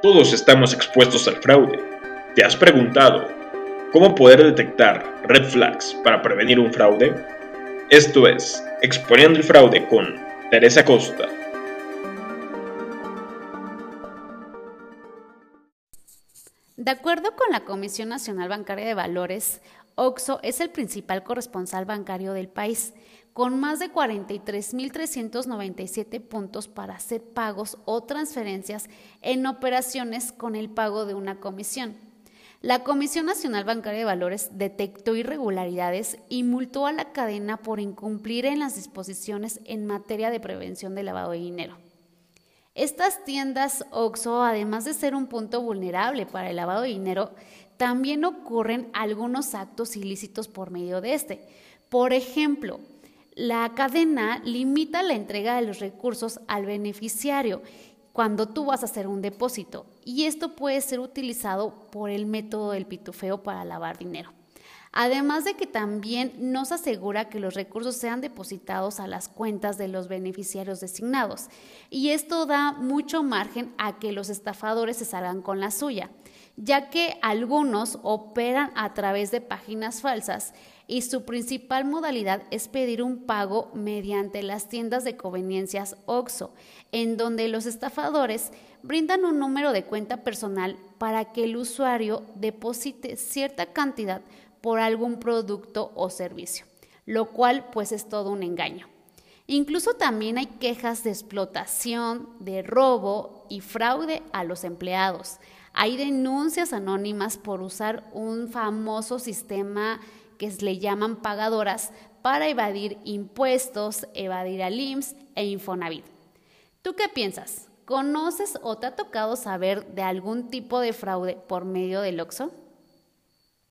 Todos estamos expuestos al fraude. ¿Te has preguntado cómo poder detectar red flags para prevenir un fraude? Esto es Exponiendo el Fraude con Teresa Costa. De acuerdo con la Comisión Nacional Bancaria de Valores, OXO es el principal corresponsal bancario del país, con más de 43.397 puntos para hacer pagos o transferencias en operaciones con el pago de una comisión. La Comisión Nacional Bancaria de Valores detectó irregularidades y multó a la cadena por incumplir en las disposiciones en materia de prevención de lavado de dinero. Estas tiendas OXO, además de ser un punto vulnerable para el lavado de dinero, también ocurren algunos actos ilícitos por medio de este. Por ejemplo, la cadena limita la entrega de los recursos al beneficiario cuando tú vas a hacer un depósito y esto puede ser utilizado por el método del pitufeo para lavar dinero. Además de que también no se asegura que los recursos sean depositados a las cuentas de los beneficiarios designados. Y esto da mucho margen a que los estafadores se salgan con la suya, ya que algunos operan a través de páginas falsas y su principal modalidad es pedir un pago mediante las tiendas de conveniencias OXO, en donde los estafadores brindan un número de cuenta personal para que el usuario deposite cierta cantidad por algún producto o servicio, lo cual pues es todo un engaño. Incluso también hay quejas de explotación, de robo y fraude a los empleados. Hay denuncias anónimas por usar un famoso sistema que le llaman pagadoras para evadir impuestos, evadir al IMSS e Infonavit. ¿Tú qué piensas? ¿Conoces o te ha tocado saber de algún tipo de fraude por medio del OXO?